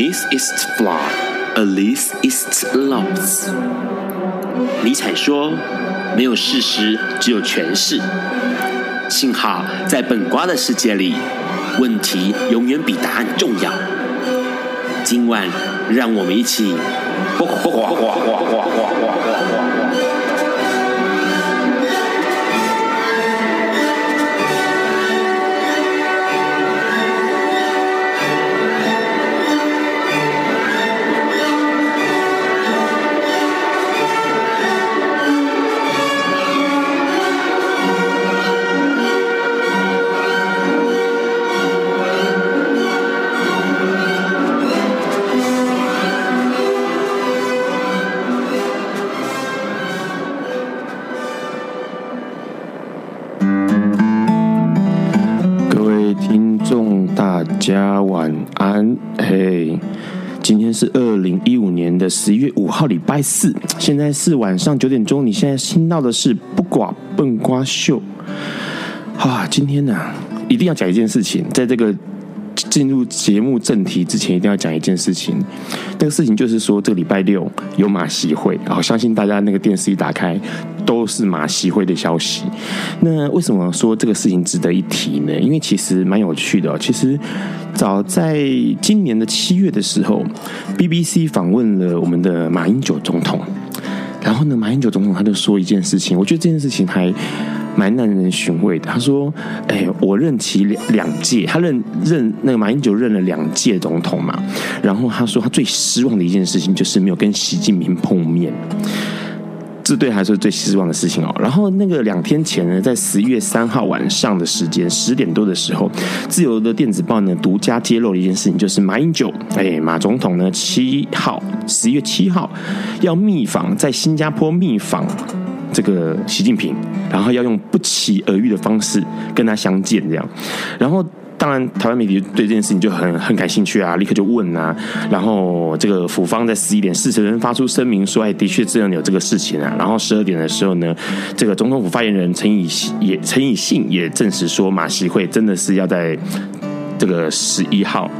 Nice is flaw, Alice its lost.。尼采说：“没有事实，只有诠释。”幸好在本瓜的世界里，问题永远比答案重要。今晚，让我们一起。十一月五号，礼拜四，现在是晚上九点钟。你现在听到的是不寡笨瓜秀，啊，今天呢、一定要讲一件事情，在这个。进入节目正题之前，一定要讲一件事情。那个事情就是说，这个礼拜六有马戏会，然后相信大家那个电视一打开都是马习会的消息。那为什么说这个事情值得一提呢？因为其实蛮有趣的。其实早在今年的七月的时候，BBC 访问了我们的马英九总统，然后呢，马英九总统他就说一件事情，我觉得这件事情还。蛮耐人寻味的。他说：“哎，我任期两两届，他任任那个马英九任了两届总统嘛。然后他说，他最失望的一件事情就是没有跟习近平碰面，这对还是最失望的事情哦。然后那个两天前呢，在十一月三号晚上的时间十点多的时候，自由的电子报呢独家揭露了一件事情，就是马英九，哎，马总统呢七号十一月七号要密访，在新加坡密访。”这个习近平，然后要用不期而遇的方式跟他相见，这样。然后，当然，台湾媒体对这件事情就很很感兴趣啊，立刻就问啊。然后，这个府方在十一点四十分发出声明说，哎，的确这样有这个事情啊。然后十二点的时候呢，这个总统府发言人陈以也陈以信也证实说，马习会真的是要在这个十一号。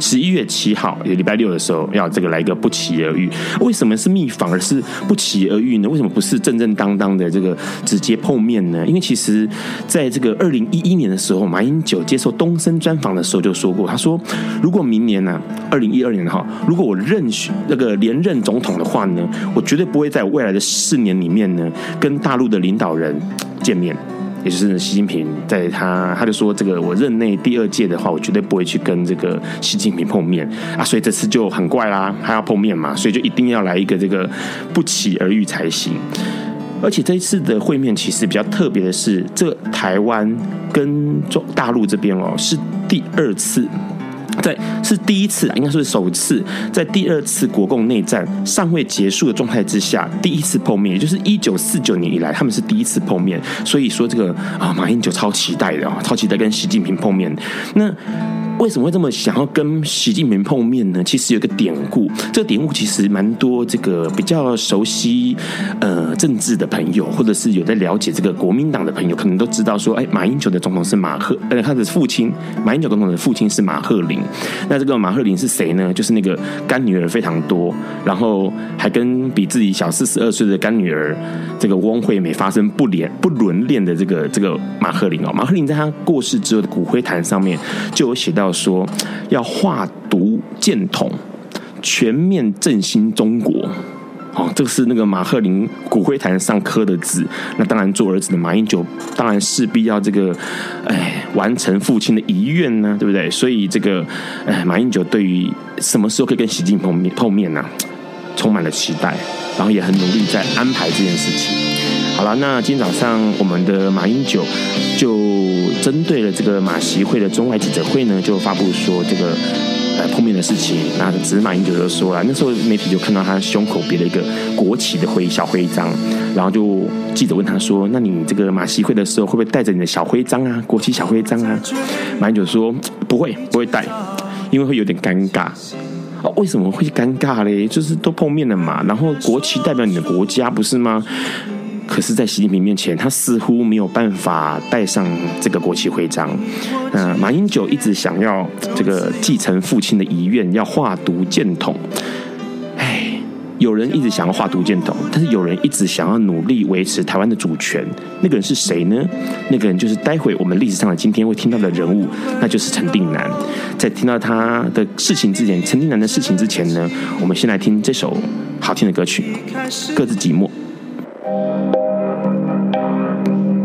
十一月七号，也礼拜六的时候，要这个来一个不期而遇。为什么是密访，而是不期而遇呢？为什么不是正正当当的这个直接碰面呢？因为其实，在这个二零一一年的时候，马英九接受东森专访的时候就说过，他说，如果明年呢、啊，二零一二年哈，如果我任选那个连任总统的话呢，我绝对不会在未来的四年里面呢，跟大陆的领导人见面。也就是习近平，在他他就说，这个我任内第二届的话，我绝对不会去跟这个习近平碰面啊，所以这次就很怪啦，他要碰面嘛，所以就一定要来一个这个不期而遇才行。而且这一次的会面其实比较特别的是，这台湾跟中大陆这边哦是第二次。在是第一次，应该说是首次，在第二次国共内战尚未结束的状态之下，第一次碰面，也就是一九四九年以来，他们是第一次碰面。所以说，这个啊，马英九超期待的啊，超期待跟习近平碰面。那。为什么会这么想要跟习近平碰面呢？其实有个典故，这个典故其实蛮多这个比较熟悉呃政治的朋友，或者是有在了解这个国民党的朋友，可能都知道说，哎，马英九的总统是马赫，呃，他的父亲马英九总统的父亲是马赫林。那这个马赫林是谁呢？就是那个干女儿非常多，然后还跟比自己小四十二岁的干女儿这个翁惠美发生不连不伦恋的这个这个马赫林哦。马赫林在他过世之后的骨灰坛上面就有写到。说要化毒建统，全面振兴中国。哦，这个是那个马鹤林骨灰坛上刻的字。那当然，做儿子的马英九当然势必要这个，哎，完成父亲的遗愿呢，对不对？所以这个，哎，马英九对于什么时候可以跟习近平碰面呢，充满了期待，然后也很努力在安排这件事情。好了，那今天早上我们的马英九就。针对了这个马习会的中外记者会呢，就发布说这个呃碰面的事情。那只是马英九就说了，那时候媒体就看到他胸口别了一个国旗的徽小徽章，然后就记者问他说：“那你这个马习会的时候会不会带着你的小徽章啊？国旗小徽章啊？”马英九说：“不会，不会带，因为会有点尴尬。哦，为什么会尴尬嘞？就是都碰面了嘛，然后国旗代表你的国家，不是吗？”可是，在习近平面前，他似乎没有办法戴上这个国旗徽章。那马英九一直想要这个继承父亲的遗愿，要划独建统。有人一直想要划独建统，但是有人一直想要努力维持台湾的主权。那个人是谁呢？那个人就是待会我们历史上的今天会听到的人物，那就是陈定南。在听到他的事情之前，陈定南的事情之前呢，我们先来听这首好听的歌曲《各自寂寞》。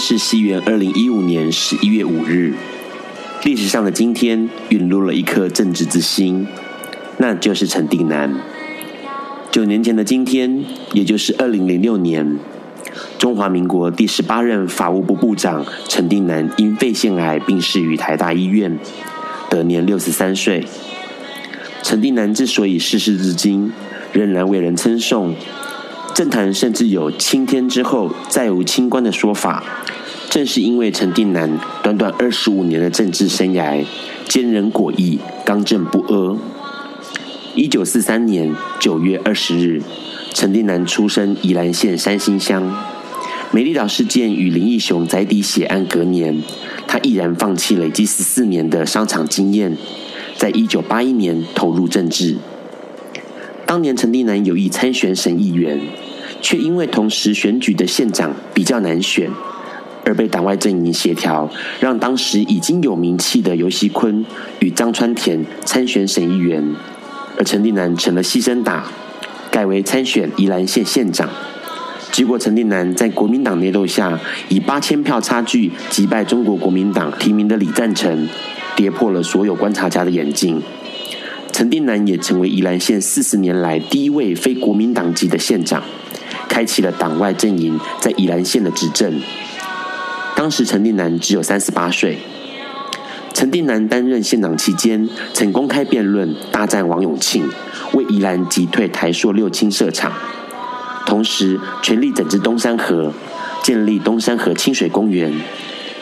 是西元二零一五年十一月五日，历史上的今天陨落了一颗正直之心，那就是陈定南。九年前的今天，也就是二零零六年，中华民国第十八任法务部部长陈定南因肺腺癌病逝于台大医院，得年六十三岁。陈定南之所以逝世至今仍然为人称颂。政坛甚至有“青天之后再无清官”的说法，正是因为陈定南短短二十五年的政治生涯，坚韧果毅，刚正不阿。一九四三年九月二十日，陈定南出生宜兰县三星乡。美丽岛事件与林义雄宅邸血案隔年，他毅然放弃累积十四年的商场经验，在一九八一年投入政治。当年陈定南有意参选省议员，却因为同时选举的县长比较难选，而被党外阵营协调，让当时已经有名气的游锡堃与张川田参选省议员，而陈定南成了牺牲打，改为参选宜兰县县长。结果陈定南在国民党内斗下，以八千票差距击败中国国民党提名的李赞成，跌破了所有观察家的眼镜。陈定南也成为宜兰县四十年来第一位非国民党籍的县长，开启了党外阵营在宜兰县的执政。当时陈定南只有三十八岁。陈定南担任县长期间，曾公开辩论大战王永庆，为宜兰击退台塑六轻设厂，同时全力整治东山河，建立东山河清水公园。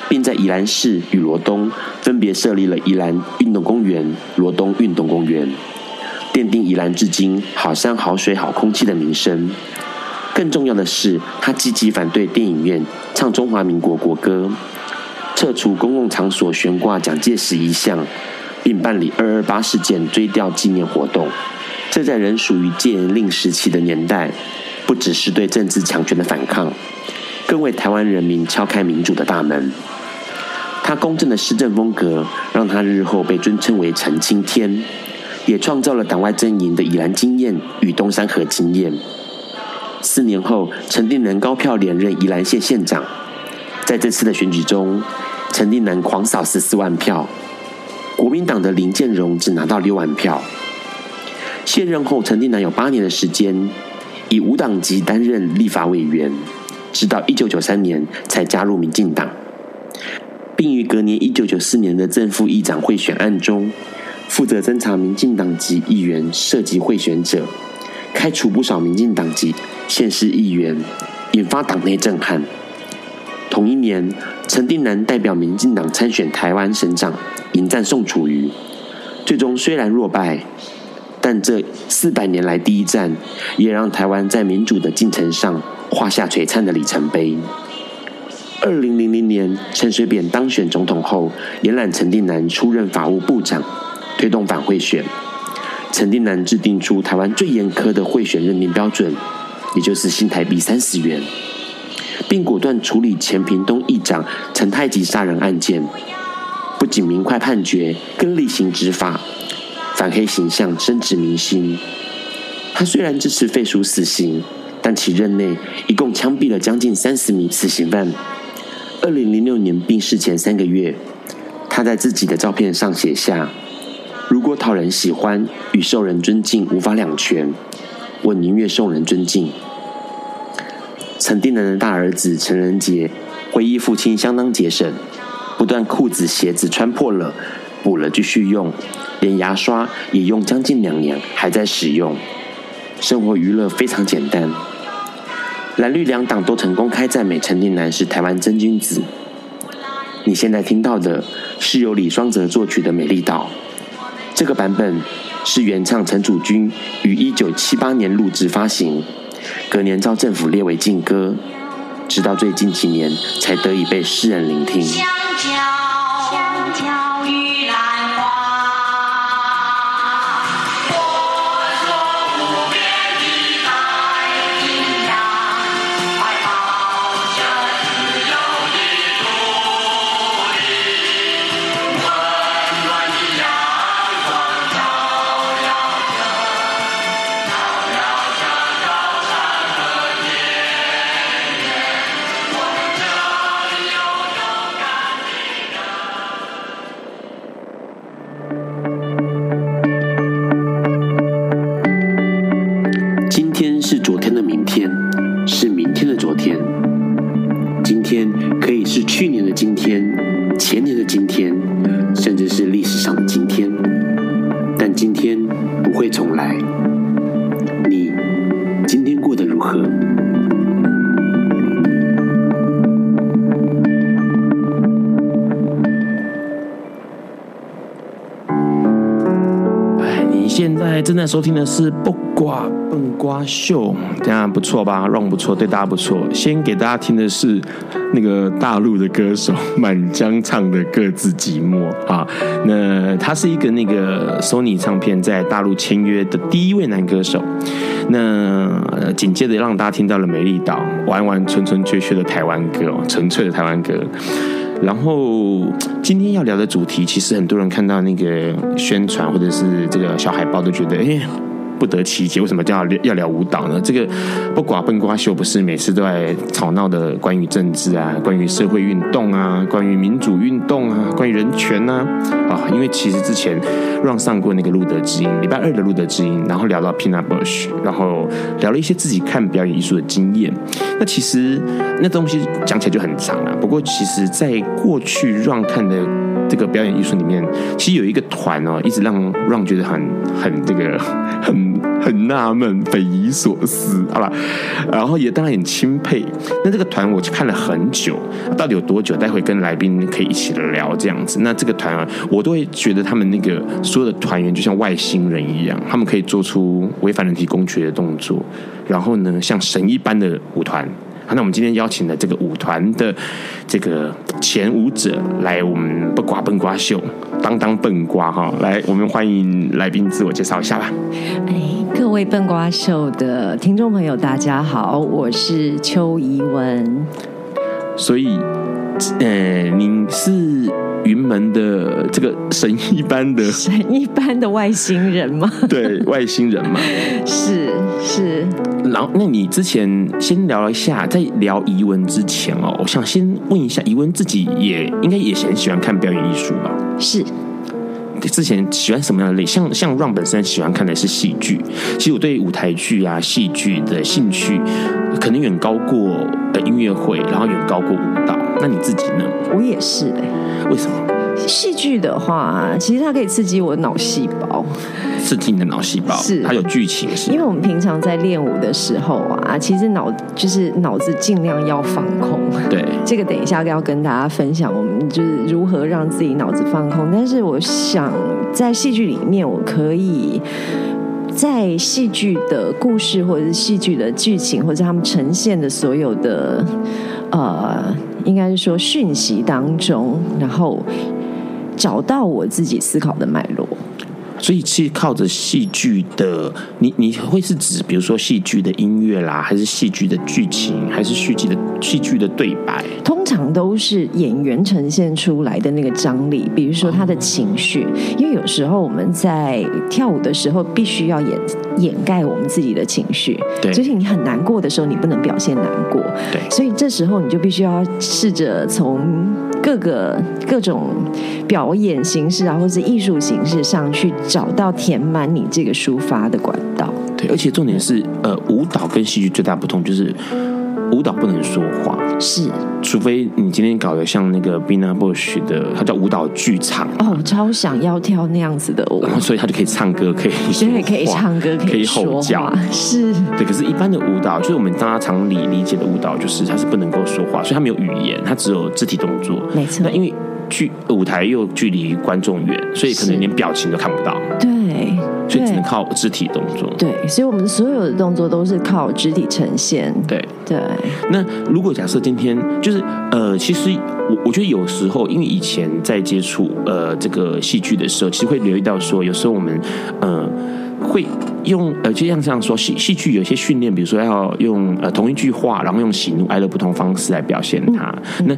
并在宜兰市与罗东分别设立了宜兰运动公园、罗东运动公园，奠定宜兰至今好山好水好空气的名声。更重要的是，他积极反对电影院唱中华民国国歌，撤除公共场所悬挂蒋介石遗像，并办理二二八事件追悼纪念活动。这在仍属于戒严令时期的年代，不只是对政治强权的反抗，更为台湾人民敲开民主的大门。他公正的施政风格，让他日后被尊称为“陈青天”，也创造了党外阵营的宜兰经验与东山河经验。四年后，陈定南高票连任宜兰县县长。在这次的选举中，陈定南狂扫十四万票，国民党的林建荣只拿到六万票。卸任后，陈定南有八年的时间以无党籍担任立法委员，直到一九九三年才加入民进党。并于隔年一九九四年的正副议长贿选案中，负责侦查民进党籍议员涉及贿选者，开除不少民进党籍县市议员，引发党内震撼。同一年，陈定南代表民进党参选台湾省长，迎战宋楚瑜，最终虽然落败，但这四百年来第一战，也让台湾在民主的进程上画下璀璨的里程碑。二零零零年，陈水扁当选总统后，延揽陈定南出任法务部长，推动反贿选。陈定南制定出台湾最严苛的贿选认定标准，也就是新台币三十元，并果断处理前屏东议长陈太吉杀人案件，不仅明快判决，更厉行执法，反黑形象深植民心。他虽然支持废除死刑，但其任内一共枪毙了将近三十名死刑犯。二零零六年病逝前三个月，他在自己的照片上写下：“如果讨人喜欢与受人尊敬无法两全，我宁愿受人尊敬。”陈定南的大儿子陈仁杰回忆父亲相当节省，不但裤子鞋子穿破了补了继续用，连牙刷也用将近两年还在使用，生活娱乐非常简单。蓝绿两党都曾公开赞美陈定南是台湾真君子。你现在听到的是由李双泽作曲的《美丽岛》，这个版本是原唱陈祖君于一九七八年录制发行，隔年遭政府列为禁歌，直到最近几年才得以被世人聆听。收听的是《不瓜笨瓜秀》，这样不错吧？run 不错，对大家不错。先给大家听的是那个大陆的歌手满江唱的《各自寂寞》啊。那他是一个那个 Sony 唱片在大陆签约的第一位男歌手。那紧接着让大家听到了《美丽岛》，完完纯纯粹粹的台湾歌，纯粹的台湾歌。然后今天要聊的主题，其实很多人看到那个宣传或者是这个小海报，都觉得哎。不得其解，为什么叫要聊舞蹈呢？这个不寡笨瓜秀不是每次都在吵闹的关于政治啊，关于社会运动啊，关于民主运动啊，关于人权呐啊，啊？因为其实之前让上过那个路德之音，礼拜二的路德之音，然后聊到 Pina Bush，然后聊了一些自己看表演艺术的经验。那其实那东西讲起来就很长了，啊。不过其实在过去让看的这个表演艺术里面，其实有一个团哦，一直让让觉得很很这个很。很纳闷，匪夷所思，好了，然后也当然很钦佩。那这个团我去看了很久，到底有多久？待会跟来宾可以一起聊这样子。那这个团啊，我都会觉得他们那个所有的团员就像外星人一样，他们可以做出违反人体工学的动作，然后呢，像神一般的舞团。好，那我们今天邀请了这个舞团的这个前舞者来我们不瓜笨瓜秀，当当笨瓜哈，来，我们欢迎来宾自我介绍一下吧。哎，各位笨瓜秀的听众朋友，大家好，我是邱怡文。所以，呃，您是云门的这个神一般的 神一般的外星人吗？对，外星人嘛。是是。然后，那你之前先聊一下，在聊怡文之前哦，我想先问一下，怡文自己也应该也很喜欢看表演艺术吧？是。之前喜欢什么样的类？像像 Run 本身喜欢看的是戏剧，其实我对舞台剧啊、戏剧的兴趣，可能远高过呃音乐会，然后远高过舞蹈。那你自己呢？我也是哎、欸。为什么？戏剧的话，其实它可以刺激我脑细胞，刺激你的脑细胞，是它有剧情。是因为我们平常在练舞的时候啊，其实脑就是脑子尽量要放空。对，这个等一下要跟大家分享，我们就是如何让自己脑子放空。但是我想在戏剧里面，我可以在戏剧的故事，或者是戏剧的剧情，或者他们呈现的所有的呃，应该是说讯息当中，然后。找到我自己思考的脉络，所以是靠着戏剧的，你你会是指，比如说戏剧的音乐啦，还是戏剧的剧情，还是戏剧的戏剧的对白？通常都是演员呈现出来的那个张力，比如说他的情绪，哦、因为有时候我们在跳舞的时候必须要掩掩盖我们自己的情绪，对，就是你很难过的时候，你不能表现难过，对，所以这时候你就必须要试着从各个各种表演形式啊，或者艺术形式上去找到填满你这个抒发的管道。对，而且重点是，呃，舞蹈跟戏剧最大不同就是。舞蹈不能说话，是，除非你今天搞得像那个 Bina Bush 的，他叫舞蹈剧场。哦，超想要跳那样子的舞，然 后所以他就可以唱歌，可以对，可以唱歌，可以吼叫，是。对。可是，一般的舞蹈，就是我们大家常理理解的舞蹈，就是它是不能够说话，所以它没有语言，它只有肢体动作，没错。那因为距舞台又距离观众远，所以可能连表情都看不到，对。所以只能靠肢体动作。对，所以我们所有的动作都是靠肢体呈现。对对。那如果假设今天就是呃，其实我我觉得有时候，因为以前在接触呃这个戏剧的时候，其实会留意到说，有时候我们呃会用呃就像这样说，戏戏剧有些训练，比如说要用呃同一句话，然后用喜怒哀乐不同方式来表现它。嗯、那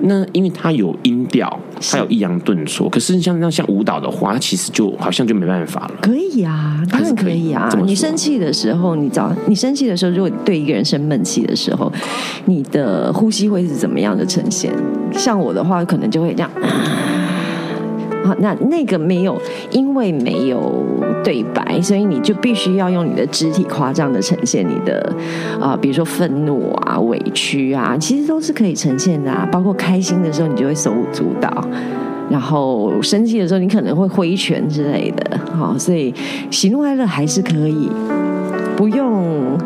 那因为它有音调，它有抑扬顿挫，可是像那像舞蹈的话，它其实就好像就没办法了。可以啊，当然可以啊。你生气的时候，你找你生气的时候，如果对一个人生闷气的时候，你的呼吸会是怎么样的呈现？像我的话，可能就会这样。那那个没有，因为没有对白，所以你就必须要用你的肢体夸张的呈现你的啊、比如说愤怒啊、委屈啊，其实都是可以呈现的啊。包括开心的时候，你就会手舞足蹈，然后生气的时候，你可能会挥拳之类的。好，所以喜怒哀乐还是可以，不用。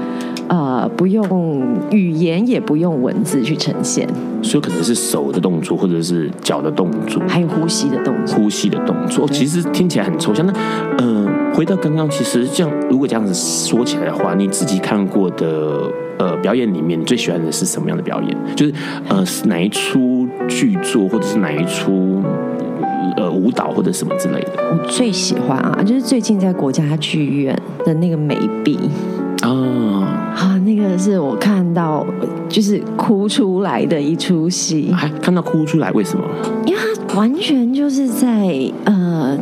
呃，不用语言，也不用文字去呈现，所以可能是手的动作，或者是脚的动作，还有呼吸的动作。呼吸的动作，其实听起来很抽象。那呃，回到刚刚，其实这样，如果这样子说起来的话，你自己看过的呃表演里面，你最喜欢的是什么样的表演？就是呃，哪一出剧作，或者是哪一出呃舞蹈，或者什么之类的？我最喜欢啊，就是最近在国家剧院的那个梅碧。啊啊，那个是我看到就是哭出来的一出戏，还看到哭出来，为什么？因为他完全就是在呃，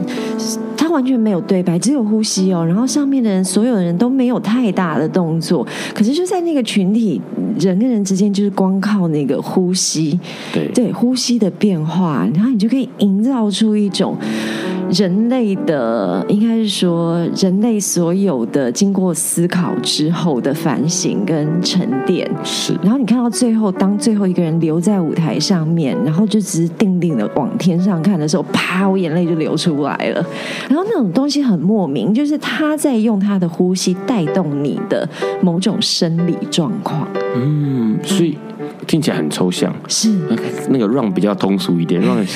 他完全没有对白，只有呼吸哦。然后上面的人，所有的人都没有太大的动作，可是就在那个群体人跟人之间，就是光靠那个呼吸，对对，呼吸的变化，然后你就可以营造出一种。人类的应该是说，人类所有的经过思考之后的反省跟沉淀是。然后你看到最后，当最后一个人留在舞台上面，然后就只是定定的往天上看的时候，啪，我眼泪就流出来了。然后那种东西很莫名，就是他在用他的呼吸带动你的某种生理状况。嗯，所以。听起来很抽象，是那个 run 比较通俗一点。run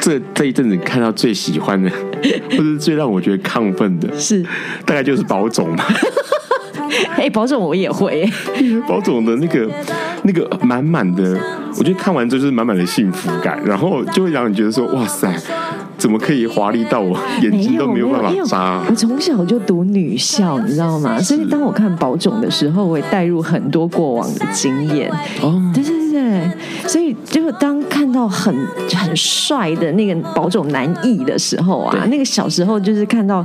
这这一阵子看到最喜欢的，或者最让我觉得亢奋的，是大概就是宝总嘛。哎，宝总我也会。宝总的那个那个满满的，我觉得看完之后就是满满的幸福感，然后就会让你觉得说，哇塞。怎么可以华丽到我眼睛都没有办法眨？我从小就读女校，你知道吗？所以当我看宝塚的时候，我也带入很多过往的经验。哦，对对对对，所以就当看到很很帅的那个宝塚男艺的时候啊，那个小时候就是看到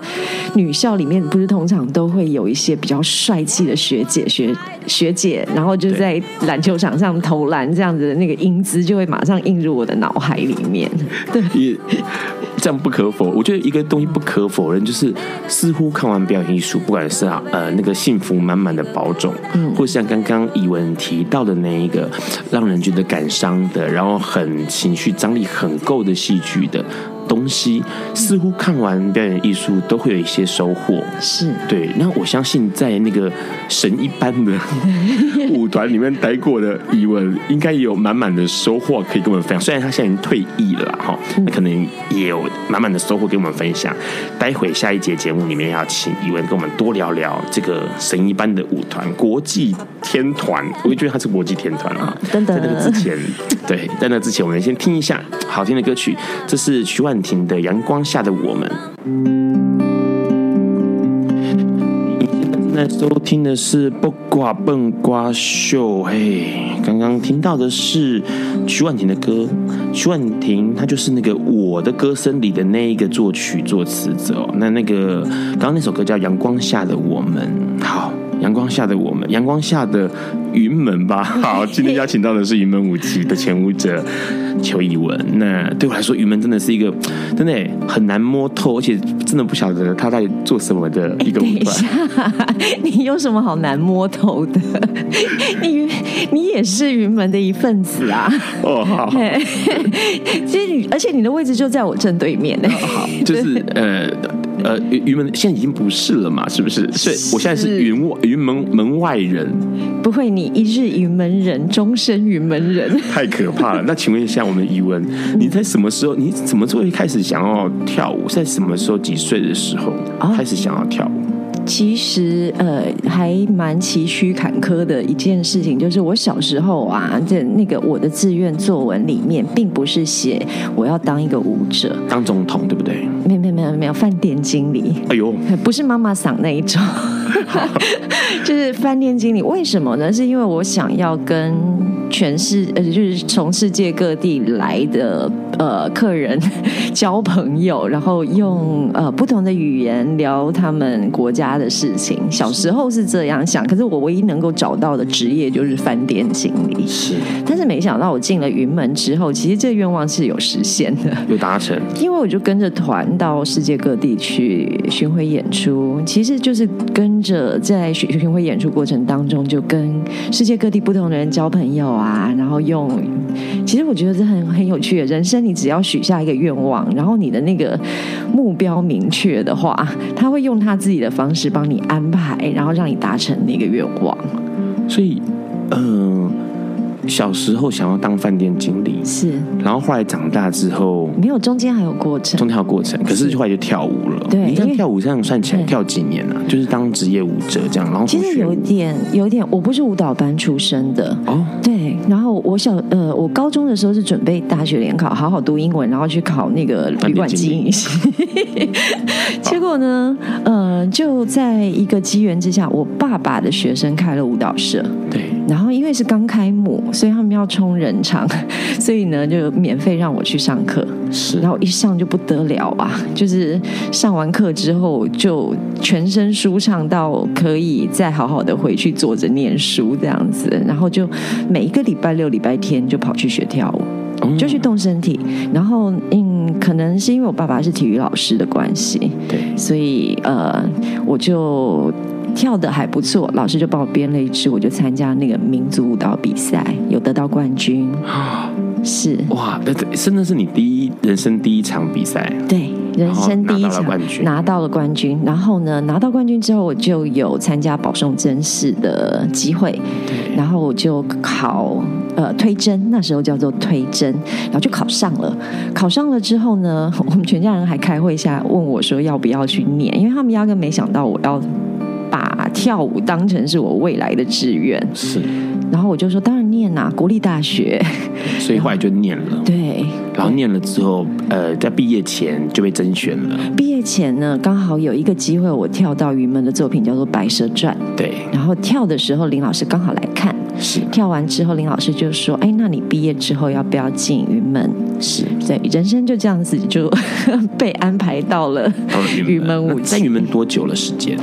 女校里面不是通常都会有一些比较帅气的学姐学学姐，然后就在篮球场上投篮这样子的那个英姿，就会马上映入我的脑海里面。对。这样不可否，我觉得一个东西不可否认，就是似乎看完表演艺术，不管是啊呃那个幸福满满的宝种，嗯，或像刚刚以文提到的那一个让人觉得感伤的，然后很情绪张力很够的戏剧的。东西似乎看完表演艺术都会有一些收获，是对。那我相信在那个神一般的 舞团里面待过的怡文，应该也有满满的收获可以跟我们分享。虽然他现在已经退役了哈，那可能也有满满的收获跟我们分享。待会下一节节目里面要请怡文跟我们多聊聊这个神一般的舞团——国际天团。我就觉得他是国际天团啊。等等，在那个之前，对，在那之前，我们先听一下好听的歌曲。这是徐婉亭的阳光下的我们。那收听的是《不挂笨瓜秀》，嘿，刚刚听到的是徐婉婷的歌。徐婉婷，她就是那个《我的歌声》里的那一个作曲作词者、哦。那那个刚刚那首歌叫《阳光下的我们》，好。阳光下的我们，阳光下的云门吧。好，今天邀请到的是云门舞集的前舞者邱怡文。那对我来说，云门真的是一个真的很难摸透，而且真的不晓得他在做什么的一个舞团。你有什么好难摸透的？你你也是云门的一份子啊。哦，好。其实你，而且你的位置就在我正对面呢。好，就是呃。呃，云门现在已经不是了嘛，是不是？所以我现在是云外云门门外人。不会，你一日云门人，终身云门人。太可怕了。那请问一下，我们怡文，你在什么时候？你怎么时候会开始想要跳舞？在什么时候？几岁的时候开始想要跳舞？其实呃，还蛮崎岖坎坷的一件事情，就是我小时候啊，在那个我的志愿作文里面，并不是写我要当一个舞者，当总统，对不对？没有没有没有，饭店经理。哎呦，不是妈妈桑那一种，就是饭店经理。为什么呢？是因为我想要跟全世呃，就是从世界各地来的呃客人交朋友，然后用呃不同的语言聊他们国家的事情。小时候是这样想，可是我唯一能够找到的职业就是饭店经理。是，但是没想到我进了云门之后，其实这个愿望是有实现的，有达成。因为我就跟着团到世界各地去巡回演出，其实就是跟着在巡巡回演出过程当中，就跟世界各地不同的人交朋友啊，然后用，其实我觉得这很很有趣的。人生你只要许下一个愿望，然后你的那个目标明确的话，他会用他自己的方式帮你安排，然后让你达成那个愿望。所以，嗯、小时候想要当饭店经理，是，然后后来长大之后，没有中间还有过程，中间还有过程，可是后来就跳舞了。对，你这样跳舞这样算起来跳几年了？就是当职业舞者这样，然后其实有点有点，我不是舞蹈班出身的哦。对，然后我小呃，我高中的时候是准备大学联考，好好读英文，然后去考那个旅馆经营系。结果呢，呃，就在一个机缘之下，我爸爸的学生开了舞蹈社。对，然后因为是刚开幕。所以他们要冲人场，所以呢就免费让我去上课。是，然后一上就不得了啊！就是上完课之后，就全身舒畅到可以再好好的回去坐着念书这样子。然后就每一个礼拜六、礼拜天就跑去学跳舞，就去动身体。然后嗯，可能是因为我爸爸是体育老师的关系，对，所以呃，我就。跳的还不错，老师就帮我编了一支，我就参加那个民族舞蹈比赛，有得到冠军。是哇，那真的是你第一人生第一场比赛，对，人生第一场拿到了冠军。然后呢，拿到冠军之后，我就有参加保送甄试的机会，对，然后我就考呃推甄，那时候叫做推甄，然后就考上了。考上了之后呢，我们全家人还开会下问我说要不要去念，因为他们压根没想到我要。把跳舞当成是我未来的志愿，是，然后我就说当然念啊，国立大学，所以后来就念了，对，然后念了之后，呃，在毕业前就被甄选了。毕业前呢，刚好有一个机会，我跳到云门的作品叫做《白蛇传》，对，然后跳的时候，林老师刚好来看，是，跳完之后，林老师就说：“哎，那你毕业之后要不要进云门？”是，对，人生就这样子就 被安排到了云门。舞。在云门多久了时间？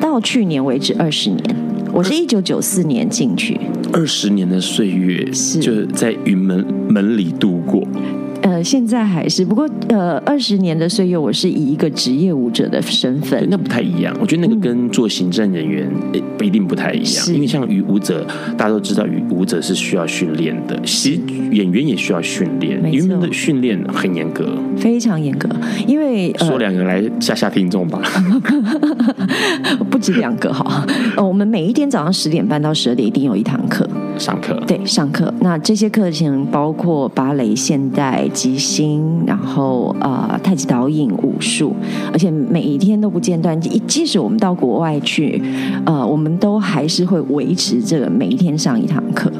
到去年为止二十年，我是一九九四年进去，二十年的岁月是。就在云门门里度过。呃，现在还是，不过呃，二十年的岁月，我是以一个职业舞者的身份，那不太一样。我觉得那个跟做行政人员不一定不太一样，嗯、因为像于舞者，大家都知道，于舞者是需要训练的，其实演员也需要训练，演员的训练很严格，非常严格。因为、呃、说两个来吓吓听众吧，不止两个哈。呃，我们每一天早上十点半到十二点一定有一堂课上课，对，上课。那这些课程包括芭蕾、现代。即兴，然后呃，太极、导引、武术，而且每一天都不间断。即使我们到国外去，呃，我们都还是会维持这个每一天上一堂课。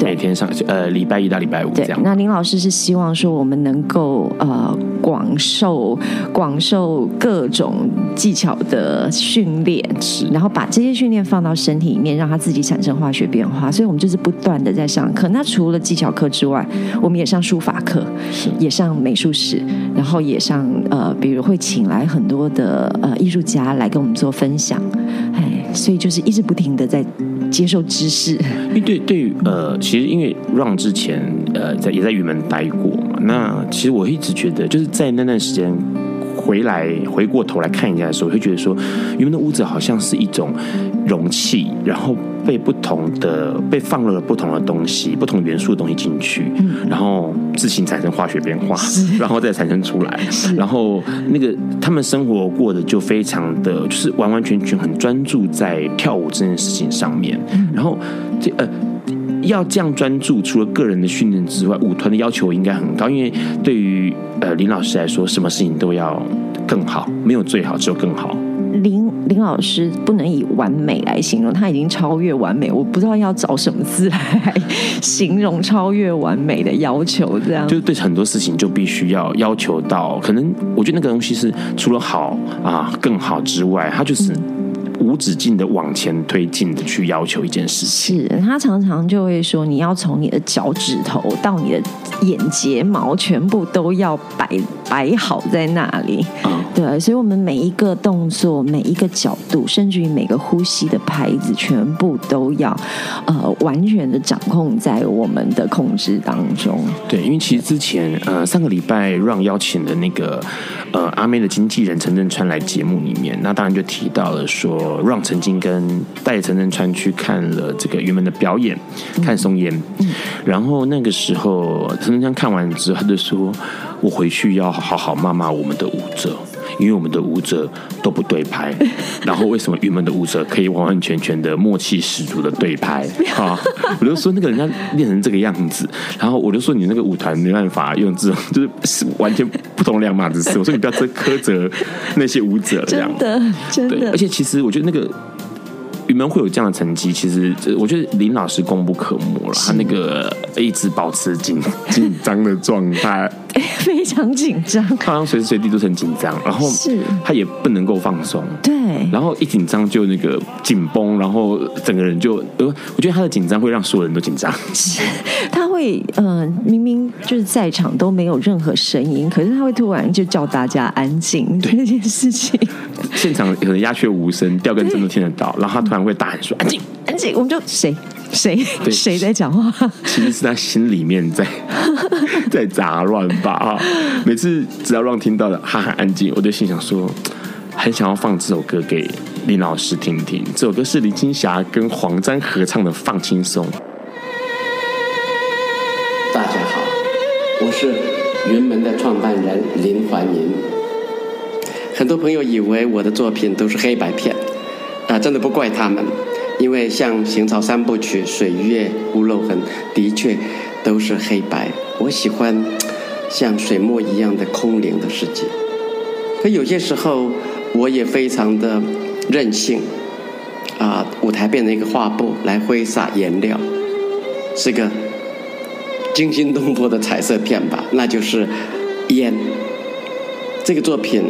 每天上呃礼拜一到礼拜五这样。那林老师是希望说我们能够呃广受广受各种技巧的训练，然后把这些训练放到身体里面，让它自己产生化学变化。所以我们就是不断的在上课。那除了技巧课之外，我们也上书法课，也上美术史，然后也上呃，比如会请来很多的呃艺术家来跟我们做分享，哎，所以就是一直不停的在接受知识。因为对对呃，其实因为让之前呃在也在云门待过嘛，那其实我一直觉得就是在那段时间。回来回过头来看一下的时候，会觉得说，云门的屋子好像是一种容器，然后被不同的被放了不同的东西、不同元素的东西进去，然后自行产生化学变化，然后再产生出来。然后那个他们生活过的就非常的，就是完完全全很专注在跳舞这件事情上面。然后这呃。要这样专注，除了个人的训练之外，舞团的要求应该很高。因为对于呃林老师来说，什么事情都要更好，没有最好，只有更好。林林老师不能以完美来形容，他已经超越完美。我不知道要找什么字来 形容超越完美的要求，这样就是对很多事情就必须要要求到，可能我觉得那个东西是除了好啊更好之外，它就是。嗯无止境的往前推进的去要求一件事情，是他常常就会说，你要从你的脚趾头到你的眼睫毛，全部都要摆摆好在那里。嗯，对，所以我们每一个动作、每一个角度，甚至于每个呼吸的拍子，全部都要呃完全的掌控在我们的控制当中。对，因为其实之前呃上个礼拜让邀请的那个呃阿妹的经纪人陈振川来节目里面，那当然就提到了说。让曾经跟带着陈振川去看了这个云门的表演，看松烟，然后那个时候陈振川看完之后，他就说：“我回去要好好骂骂我们的舞者。”因为我们的舞者都不对拍，然后为什么云门的舞者可以完完全全的默契十足的对拍 啊？我就说那个人家练成这个样子，然后我就说你那个舞团没办法用这种，就是完全不同两码子事。我说你不要苛责那些舞者这样，真的，真的。而且其实我觉得那个。云门会有这样的成绩，其实我觉得林老师功不可没了。他那个一直保持紧 紧张的状态，非常紧张，他好像随时随地都很紧张，然后是他也不能够放松，对，然后一紧张就那个紧绷，然后整个人就呃，我觉得他的紧张会让所有人都紧张。是，他会嗯、呃，明明就是在场都没有任何声音，可是他会突然就叫大家安静，这件事情，现场可能鸦雀无声，掉根针都听得到，然后他突然。会大喊说：“ 安静，安静！”我们就谁谁谁在讲话？其实是他心里面在 在杂乱吧。每次只要让听到了哈哈安静，我就心想说，很想要放这首歌给林老师听听。这首歌是林青霞跟黄沾合唱的《放轻松》。大家好，我是云门的创办人林怀民。很多朋友以为我的作品都是黑白片。啊，真的不怪他们，因为像《行草三部曲》《水月》《屋漏痕》，的确都是黑白。我喜欢像水墨一样的空灵的世界。可有些时候，我也非常的任性。啊，舞台变成一个画布来挥洒颜料，是个惊心动魄的彩色片吧？那就是烟。这个作品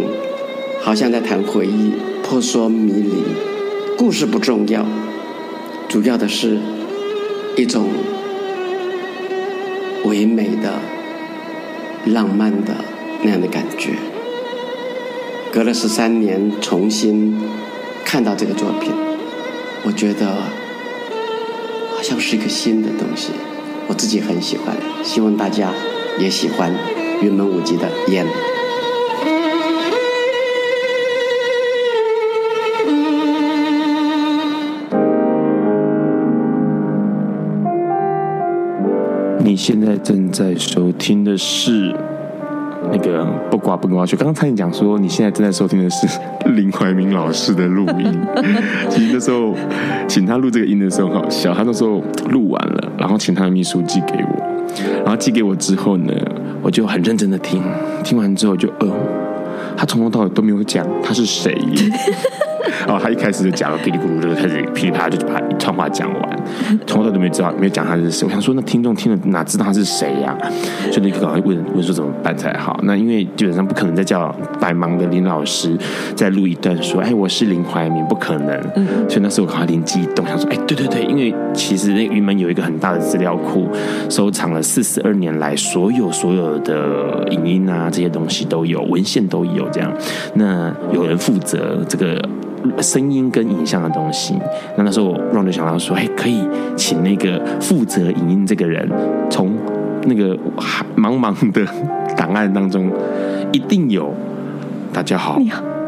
好像在谈回忆，扑朔迷离。故事不重要，主要的是一种唯美的、浪漫的那样的感觉。隔了十三年，重新看到这个作品，我觉得好像是一个新的东西，我自己很喜欢，希望大家也喜欢云门舞集的烟。你现在正在收听的是那个不挂不挂去。刚刚才你讲说，你现在正在收听的是 林怀民老师的录音。其实那时候请他录这个音的时候很好笑，他那时候录完了，然后请他的秘书寄给我，然后寄给我之后呢，我就很认真的听，听完之后就呃，他从头到尾都没有讲他是谁。然 后他一开始就讲了，哔哩咕噜就开始噼里啪啦就把一串话讲完，从头都没知道，没有讲他是谁。我想说，那听众听了哪知道他是谁呀、啊？所以立刻赶快问问说怎么办才好。那因为基本上不可能再叫百忙的林老师再录一段说，哎，我是林怀民，不可能。所以那时候我赶快灵机一动，想说，哎，对对对，因为其实那云门有一个很大的资料库，收藏了四十二年来所有所有的影音啊，这些东西都有，文献都有这样。那有人负责这个。声音跟影像的东西，那那时候 Ron 就想到说，哎，可以请那个负责影音这个人，从那个茫茫的档案当中，一定有。大家好。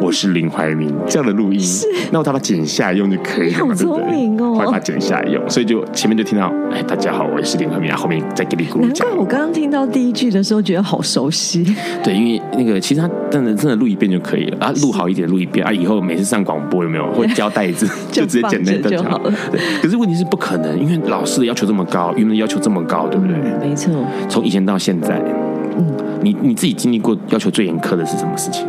我是林怀民，这样的录音，那我把它剪下来用就可以了嘛，对不对？我把它剪下来用，所以就前面就听到，哎，大家好，我是林怀民，后面再给你鼓掌。难怪我刚刚听到第一句的时候觉得好熟悉。对，因为那个其实他真的真的录一遍就可以了啊，录好一点录一遍啊，以后每次上广播有没有 会交代一次，就直接剪那段就好了。对，可是问题是不可能，因为老师的要求这么高，云门的要求这么高，对不对？没错。从以前到现在，嗯，你你自己经历过要求最严苛的是什么事情？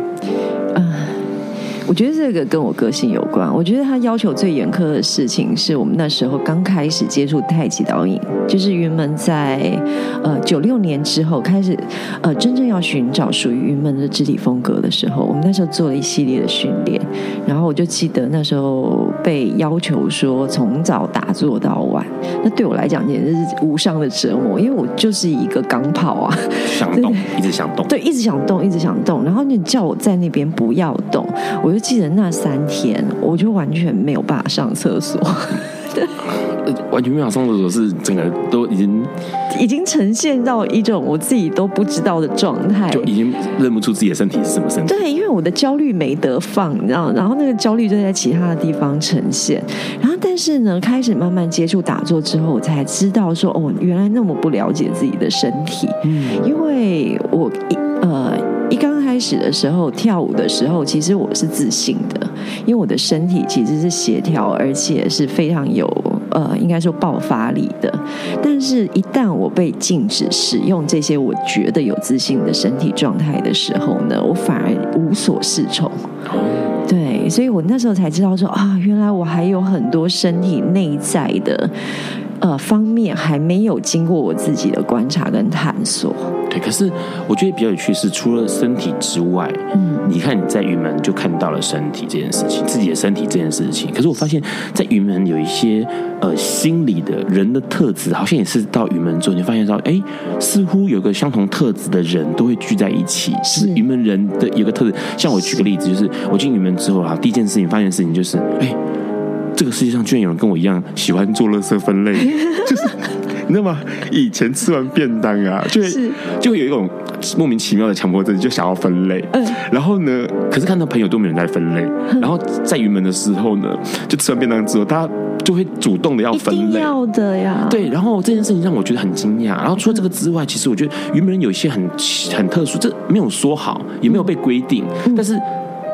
我觉得这个跟我个性有关。我觉得他要求最严苛的事情，是我们那时候刚开始接触太极导引，就是云门在呃九六年之后开始呃真正要寻找属于云门的肢体风格的时候，我们那时候做了一系列的训练。然后我就记得那时候被要求说从早打坐到晚，那对我来讲简直是无上的折磨，因为我就是一个钢炮啊，想动，一直想动，对，一直想动，一直想动。然后你叫我在那边不要动，我。我就记得那三天，我就完全没有办法上厕所，对，完全没有上厕所，是整个都已经已经呈现到一种我自己都不知道的状态，就已经认不出自己的身体是什么身体。对，因为我的焦虑没得放，你知道，然后那个焦虑就在其他的地方呈现。然后，但是呢，开始慢慢接触打坐之后，我才知道说，哦，原来那么不了解自己的身体。嗯，因为我一呃。开始的时候，跳舞的时候，其实我是自信的，因为我的身体其实是协调，而且是非常有呃，应该说爆发力的。但是，一旦我被禁止使用这些我觉得有自信的身体状态的时候呢，我反而无所适从。对，所以我那时候才知道说啊，原来我还有很多身体内在的。呃，方面还没有经过我自己的观察跟探索。对，可是我觉得比较有趣是，除了身体之外，嗯，你看你在云门就看到了身体这件事情，自己的身体这件事情。可是我发现，在云门有一些呃心理的人的特质，好像也是到云门之后，你发现到，哎，似乎有个相同特质的人都会聚在一起。是云门人的有个特质，像我举个例子，就是我进云门之后啊，第一件事情发现的事情就是，哎。这个世界上居然有人跟我一样喜欢做垃圾分类，就是你知道吗？以前吃完便当啊，就会就会有一种莫名其妙的强迫症，就想要分类。嗯，然后呢，可是看到朋友都没有人在分类。然后在云门的时候呢，就吃完便当之后，大家就会主动的要分类，要的呀。对，然后这件事情让我觉得很惊讶。然后除了这个之外，其实我觉得云门有一些很很特殊，这没有说好，也没有被规定，但是。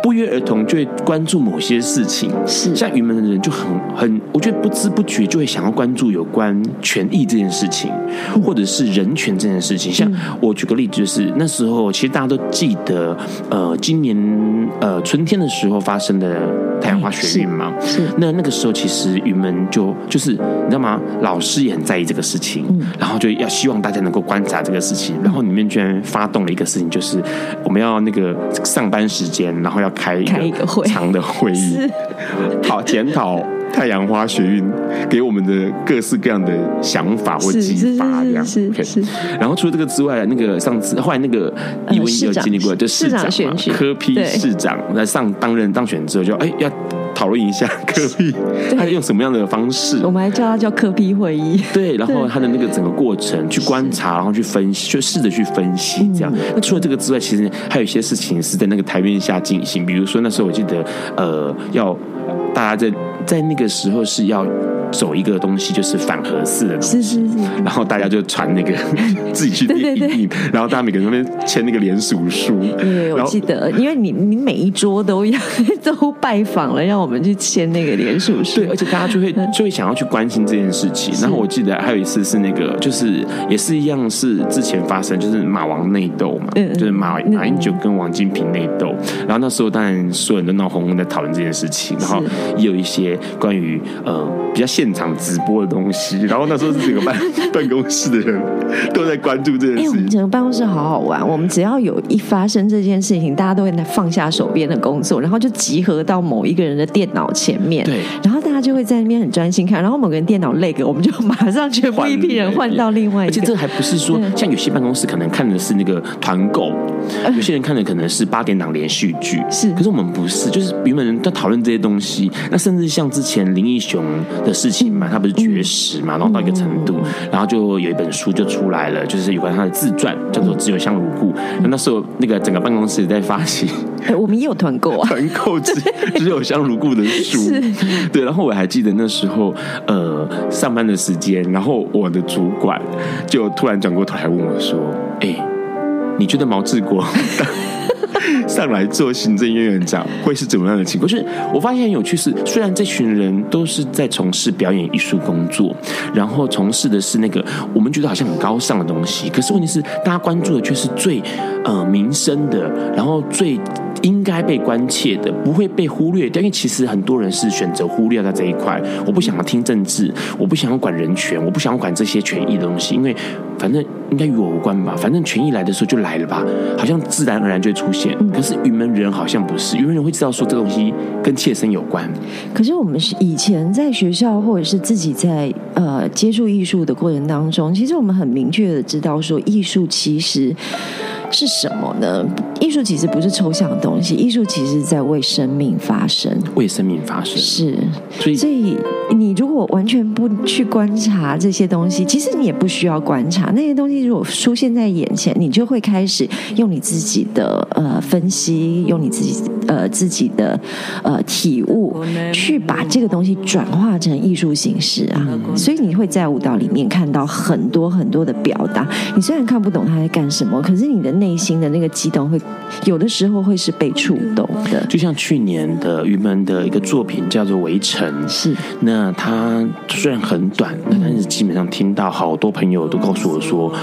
不约而同就会关注某些事情，是像云门的人就很很，我觉得不知不觉就会想要关注有关权益这件事情，或者是人权这件事情。像我举个例子，就是那时候其实大家都记得，呃，今年呃春天的时候发生的太阳花学运嘛，是那那个时候其实云门就就是你知道吗？老师也很在意这个事情，然后就要希望大家能够观察这个事情，然后里面居然发动了一个事情，就是我们要那个上班时间，然后要。开一个长的会议，好检讨太阳花学运给我们的各式各样的想法或激发这样。是是，是，是。然后除了这个之外，那个上次后来那个艺文也有经历过，就市长嘛，柯 P 市长在上当任当选之后，就哎要讨论一下科批 他用什么样的方式，我们还叫他叫科批会议。对，然后他的那个整个过程去观察，然后去分析，就试着去分析这样。那除了这个之外，其实还有一些事情是在那个台面下进行，比如说那时候我记得，呃，要大家在在那个时候是要走一个东西，就是反核式的东西，是是是，然后大家就传那个 自己去对对对，然后大家每个人那边签那个联署书。对，我记得，因为你你每一桌都要 都拜访了，让我们去签那个联署书。对，而且大家就会就会想要去关心这件事情。然后我记得还有一次是那个，就是也是一样，是之前发生，就是马王内斗嘛，嗯、就是马马英九跟王金平内斗。然后那时候当然所有人都闹哄哄在讨论这件事情，然后也有一些关于呃比较现场直播的东西。然后那时候是整个办 办公室的人都在关注这件事情。哎，我们整个办公室好好玩，我们只要有一发生这件事情，大家都会放下手边的工作，然后就集合到某一个人的电脑前面，对，然后大家就会在那边很专心看，然后某个人电脑累了，我们就马上全部一批人换到另外一个。而且这还不是说像有些办公室可能看的是那个团购，有些人看的可能是八点档连续剧，是。可是我们不是，就是原本人在讨论这些东西。那甚至像之前林义雄的事情嘛，他不是绝食嘛，然后到一个程度，然后就有一本书就出来了，就是有关他的自传，叫做《只有香如故》。那那时候那个整个办公室在发起，我们也有团购啊，团购只 只有香如故的书，对。然后我还记得那时候，呃，上班的时间，然后我的主管就突然转过头来问我说：“哎，你觉得毛志国？”上来做行政院院长会是怎么样的情况？就是我发现很有趣是，虽然这群人都是在从事表演艺术工作，然后从事的是那个我们觉得好像很高尚的东西，可是问题是大家关注的却是最呃民生的，然后最应该被关切的，不会被忽略掉。因为其实很多人是选择忽略在这一块，我不想要听政治，我不想要管人权，我不想要管这些权益的东西，因为反正应该与我无关吧，反正权益来的时候就来了吧，好像自然而然就会出现。可是云门人好像不是，云门人会知道说这东西跟切身有关。可是我们是以前在学校或者是自己在呃接触艺术的过程当中，其实我们很明确的知道说，艺术其实。是什么呢？艺术其实不是抽象的东西，艺术其实在为生命发声，为生命发声。是，所以，所以你如果完全不去观察这些东西，其实你也不需要观察那些东西。如果出现在眼前，你就会开始用你自己的呃分析，用你自己呃自己的呃体悟，去把这个东西转化成艺术形式啊。所以你会在舞蹈里面看到很多很多的表达。你虽然看不懂他在干什么，可是你的。内心的那个激动会有的时候会是被触动的，就像去年的于门的一个作品叫做《围城》，是。那它虽然很短，那但是基本上听到好多朋友都告诉我说，《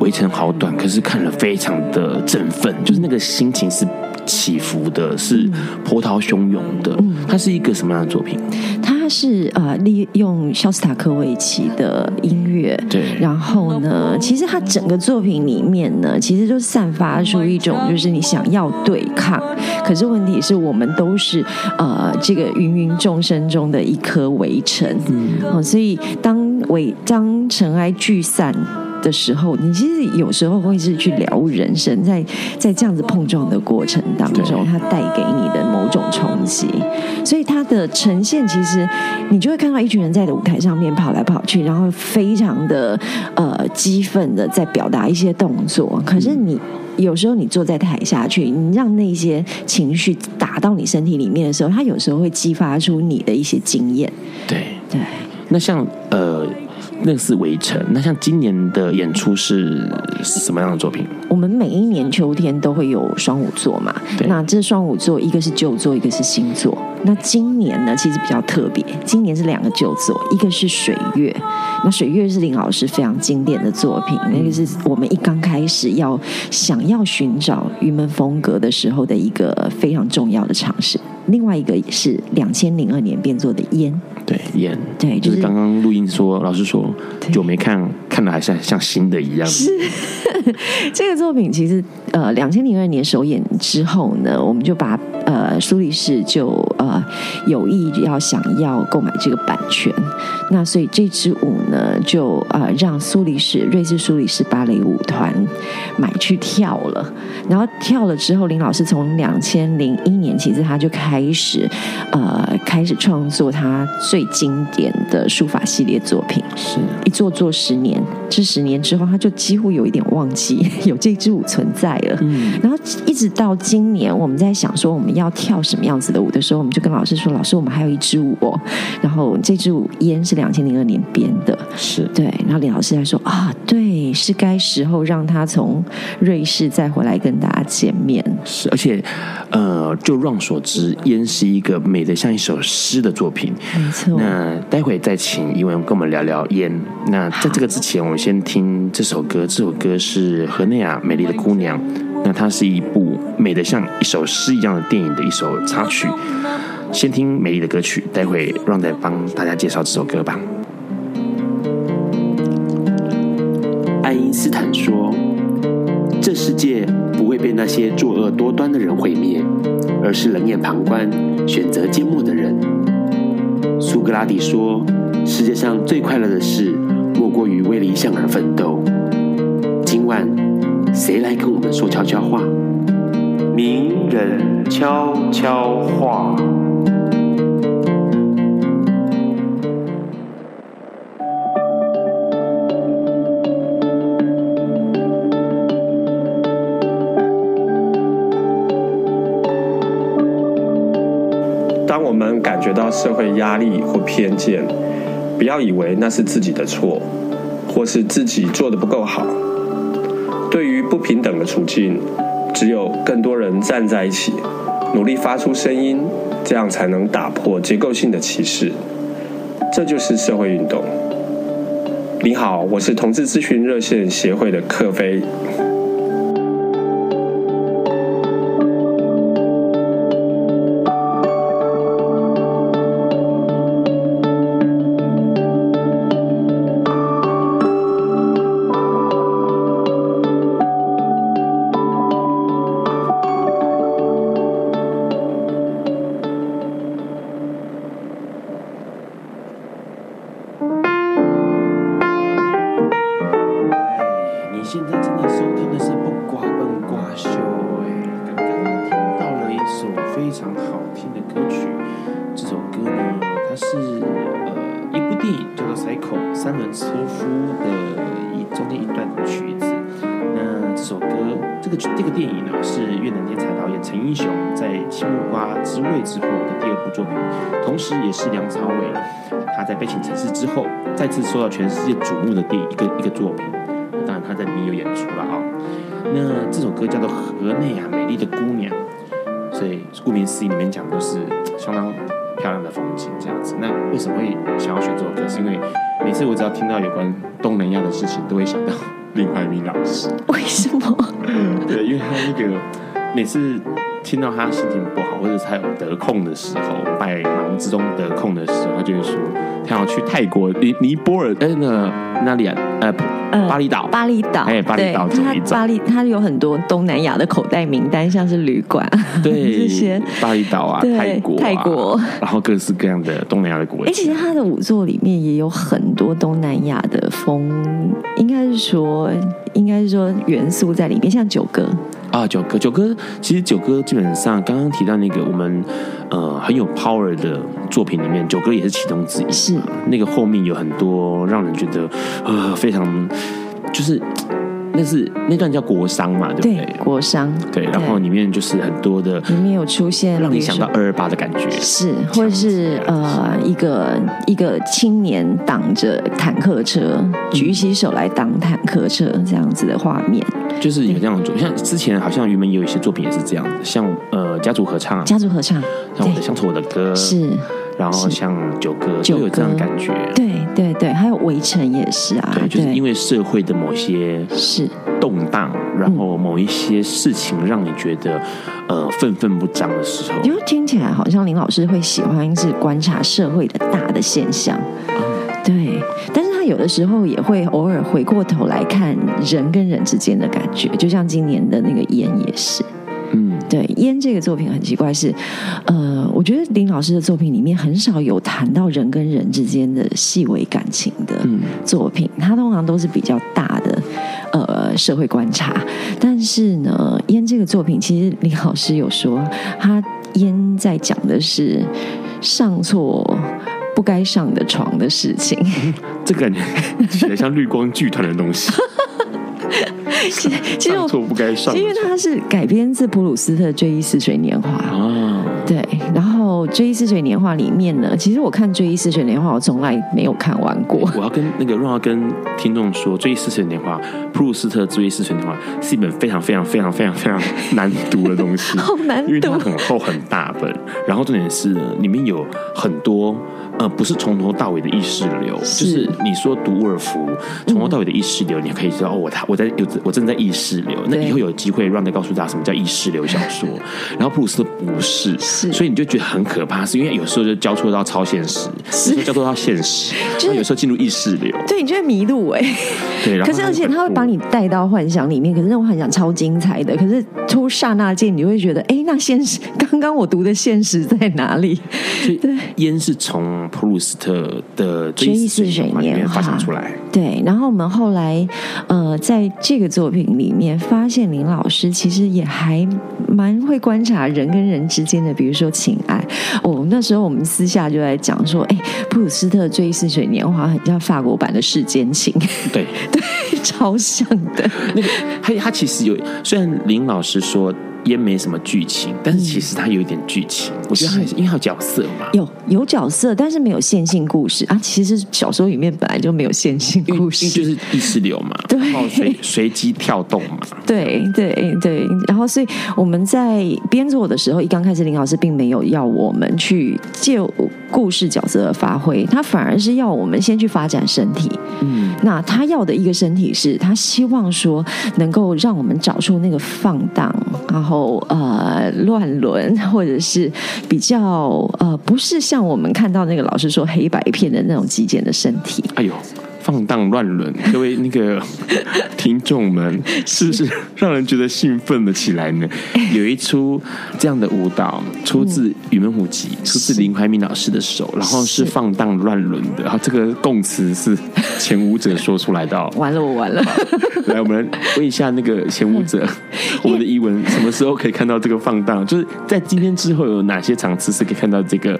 围城》好短，可是看了非常的振奋，就是那个心情是起伏的，是波涛汹涌的。它是一个什么样的作品？它是呃利用肖斯塔科维奇的音乐，对，然后呢，其实它整个作品里面呢，其实就散发出一种就是你想要对抗，可是问题是我们都是呃这个芸芸众生中的一颗微尘，嗯，所以当微当尘埃聚散。的时候，你其实有时候会是去疗愈人生，在在这样子碰撞的过程当中，它带给你的某种冲击，所以它的呈现其实你就会看到一群人在舞台上面跑来跑去，然后非常的呃激愤的在表达一些动作。可是你有时候你坐在台下去，你让那些情绪打到你身体里面的时候，它有时候会激发出你的一些经验。对对，那像呃。那是围城。那像今年的演出是什么样的作品？我们每一年秋天都会有双舞座嘛。那这双舞座，一个是旧座，一个是新座。那今年呢，其实比较特别。今年是两个旧作，一个是水月。那水月是林老师非常经典的作品，那个是我们一刚开始要想要寻找云门风格的时候的一个非常重要的尝试。另外一个也是两千零二年编作的烟。对。演，对，就是刚刚录音说，老师说就没看，看的还像像新的一样。是。这个作品，其实呃，两千零二年首演之后呢，我们就把呃苏黎世就呃有意要想要购买这个版权，那所以这支舞呢，就呃让苏黎世瑞士苏黎世芭蕾舞团买去跳了，然后跳了之后，林老师从两千零一年其实他就开始呃开始创作他最。经典的书法系列作品，是一做做十年，这十年之后，他就几乎有一点忘记有这支舞存在了。嗯，然后一直到今年，我们在想说我们要跳什么样子的舞的时候，我们们就跟老师说：“老师，我们还有一支舞哦。”然后这支舞烟是两千零二年编的，是对。然后李老师还说：“啊，对，是该时候让他从瑞士再回来跟大家见面。”是，而且呃，就让所知，烟是一个美的像一首诗的作品。没错。那待会再请怡文跟我们聊聊烟。那在这个之前，我们先听这首歌。这首歌是何内亚《美丽的姑娘》。那它是一部美得像一首诗一样的电影的一首插曲。先听美丽的歌曲，待会让再帮大家介绍这首歌吧。爱因斯坦说：“这世界不会被那些作恶多端的人毁灭，而是冷眼旁观、选择缄默的人。”苏格拉底说：“世界上最快乐的事，莫过于为理想而奋斗。”谁来跟我们说悄悄话？名人悄悄话。当我们感觉到社会压力或偏见，不要以为那是自己的错，或是自己做的不够好。对于不平等的处境，只有更多人站在一起，努力发出声音，这样才能打破结构性的歧视。这就是社会运动。你好，我是同志咨询热线协会的克飞。现在正在收听的是《不瓜笨瓜秀》。刚刚听到了一首非常好听的歌曲，这首歌呢，它是呃一部电影叫做《塞口三轮车夫》的一中间一段曲子。那这首歌，这个这个电影呢，是越南天才导演陈英雄在《青木瓜之味》之后的第二部作品，同时也是梁朝伟他在《被请城市》之后再次受到全世界瞩目的电影一个一个作品。里面有演出了啊、哦。那这首歌叫做《河内啊美丽的姑娘》，所以顾名思义，里面讲的都是相当漂亮的风景这样子。那为什么会想要选这首歌？是因为每次我只要听到有关东南亚的事情，都会想到林怀民老师。为什么？对，因为他那个每次听到他心情不好，或者他有得空的时候，百忙之中得空的时候，他就会说。他要去泰国尼尼泊尔，哎，那那里啊？呃，巴厘岛。巴厘岛，哎，巴厘岛走一走。巴厘，他有很多东南亚的口袋名单，像是旅馆，对 这些巴厘岛啊，泰国，泰国，然后各式各样的东南亚的国家。哎，其实他的舞作里面也有很多东南亚的风，应该是说，应该是说元素在里面，像九歌。啊，九哥，九哥，其实九哥基本上刚刚提到那个我们呃很有 power 的作品里面，九哥也是其中之一。是那个后面有很多让人觉得呃非常就是。那是那段叫国殇嘛，对不对？对，国殇。对，然后里面就是很多的，里面有出现让你想到二二八的感觉，是，或者是呃一个一个青年挡着坦克车，举起手来挡坦克车这样子的画面，就是有这样的作品。像之前好像云门也有一些作品也是这样的，像呃家族合唱，家族合唱，像我的乡愁我的歌是。然后像九歌就有这样的感觉，对对对，还有围城也是啊，对，就是因为社会的某些是动荡，然后某一些事情让你觉得呃愤愤不张的时候，因为听起来好像林老师会喜欢是观察社会的大的现象，对，但有的时候也会偶尔回过头来看人跟人之间的感觉，就像今年的那个烟也是。嗯对《烟》这个作品很奇怪是，是呃，我觉得林老师的作品里面很少有谈到人跟人之间的细微感情的作品，他通常都是比较大的呃社会观察。但是呢，《烟》这个作品，其实林老师有说，他《烟》在讲的是上错不该上的床的事情。嗯、这个感觉写得像绿光剧团的东西。其实，其实我不该上，因为它是改编自普鲁斯特《追忆似水年华》啊，对，然后后《追忆似水年华》里面呢，其实我看《追忆似水年华》，我从来没有看完过。我要跟那个让要跟听众说，《追忆似水年华》普鲁斯特《追忆似水年华》是一本非常非常非常非常非常难读的东西，好难读，因为它很厚很大本，然后重点是呢，里面有很多。呃，不是从头到尾的意识流，是就是你说读沃尔夫从头到尾的意识流，嗯、你可以知道哦，我他我在有我正在意识流。那以后有机会让他告诉大家什么叫意识流小说。然后普鲁斯特不是，是，所以你就觉得很可怕，是因为有时候就交错到超现实，是有时候交错到现实，就是有时候进入意识流，对，你就会迷路哎。对，可是而且他会把你带到幻想里面，可是那种幻想超精彩的，可是突刹那间你就会觉得，哎，那现实刚刚我读的现实在哪里？对烟是从。普鲁斯特的《追忆似水年华》发展出来，对。然后我们后来，呃，在这个作品里面发现，林老师其实也还蛮会观察人跟人之间的，比如说情爱。哦，那时候我们私下就在讲说，哎，普鲁斯特《追忆似水年华》很像法国版的《世间情》，对 对，超像的。那个他他其实有，虽然林老师说。也没什么剧情，但是其实它有一点剧情。嗯、我觉得还是因为有角色嘛，有有角色，但是没有线性故事啊。其实小说里面本来就没有线性故事，就是意识流嘛，对，随随机跳动嘛，对对对。然后，所以我们在编作的时候，一刚开始林老师并没有要我们去借故事角色的发挥，他反而是要我们先去发展身体。嗯，那他要的一个身体是他希望说能够让我们找出那个放荡，然后。呃，乱伦或者是比较呃，不是像我们看到那个老师说黑白片的那种极简的身体。哎呦。放荡乱伦，各位那个 听众们，是不是让人觉得兴奋了起来呢？有一出这样的舞蹈，出自《云门舞集》，出自林怀民老师的手，然后是放荡乱伦的，然后这个供词是前舞者说出来的。完了，我完了。来，我们问一下那个前舞者，我们的译文什么时候可以看到这个放荡？就是在今天之后有哪些场次是可以看到这个？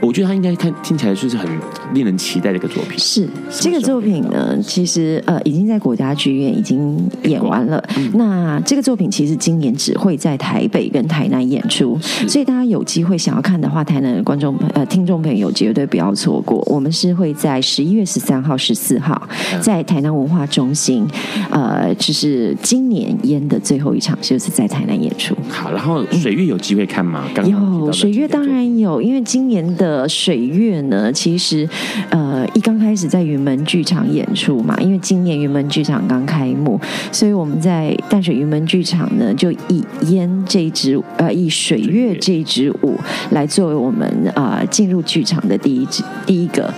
我觉得他应该看听起来就是很令人期待的一个作品。是这个作品。呢，其实呃，已经在国家剧院已经演完了。嗯、那这个作品其实今年只会在台北跟台南演出，所以大家有机会想要看的话，台南的观众呃听众朋友绝对不要错过。我们是会在十一月十三号、十四号在台南文化中心，呃，就是今年演的最后一场，就是在台南演出。好，然后水月有机会看吗？刚刚有水月当然有，因为今年的水月呢，其实呃一刚开始在云门剧场。演出嘛，因为今年云门剧场刚开幕，所以我们在淡水云门剧场呢，就以烟这一支呃，以水月这支舞来作为我们啊、呃、进入剧场的第一支第一个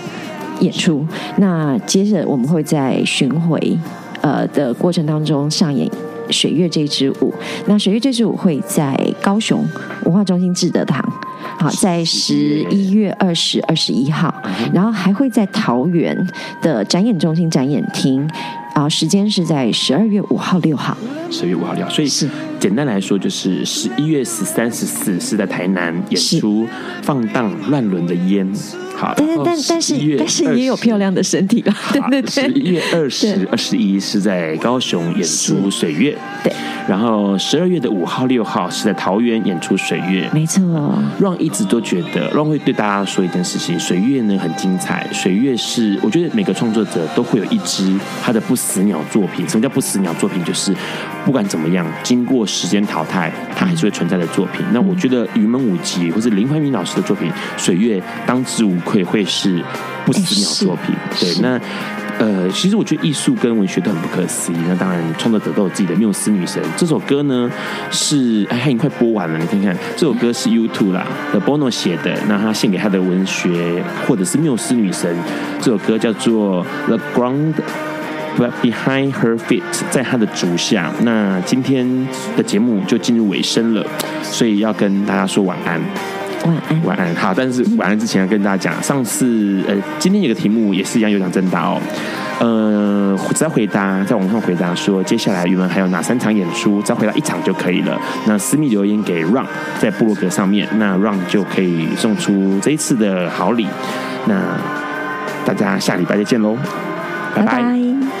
演出。那接着我们会在巡回呃的过程当中上演水月这支舞。那水月这支舞会在高雄文化中心志德堂。好，在十一月二十、二十一号，然后还会在桃园的展演中心展演厅，啊，时间是在十二月五号、六号。十二月五号、六号，所以是简单来说，就是十一月十三、十四是在台南演出《放荡乱伦的烟》。好，但是但但是但是也有漂亮的身体了。对对对，十一月二十、二十一是在高雄演出《水月》。对。然后十二月的五号、六号是在桃园演出《水月》，没错。Ron 一直都觉得，Ron 会对大家说一件事情，《水月》呢很精彩，《水月》是我觉得每个创作者都会有一支他的不死鸟作品。什么叫不死鸟作品？就是不管怎么样，经过时间淘汰，它还是会存在的作品。那我觉得云门舞集或是林怀民老师的作品《水月》当之无愧会是不死鸟作品。对，那。呃，其实我觉得艺术跟文学都很不可思议。那当然，创作者都有自己的缪斯女神。这首歌呢是哎，已经快播完了。你看看，这首歌是 YouTube 啦的 Bono 写的，那他献给他的文学或者是缪斯女神。这首歌叫做 The Ground Behind Her Feet，在她的足下。那今天的节目就进入尾声了，所以要跟大家说晚安。晚安，晚安。好，但是晚安之前要跟大家讲，上次呃，今天有个题目也是一样有奖征答哦。呃，只要回答在网上回答说接下来云文还有哪三场演出，只要回答一场就可以了。那私密留言给 Ron 在部落格上面，那 Ron 就可以送出这一次的好礼。那大家下礼拜再见喽，拜拜。拜拜。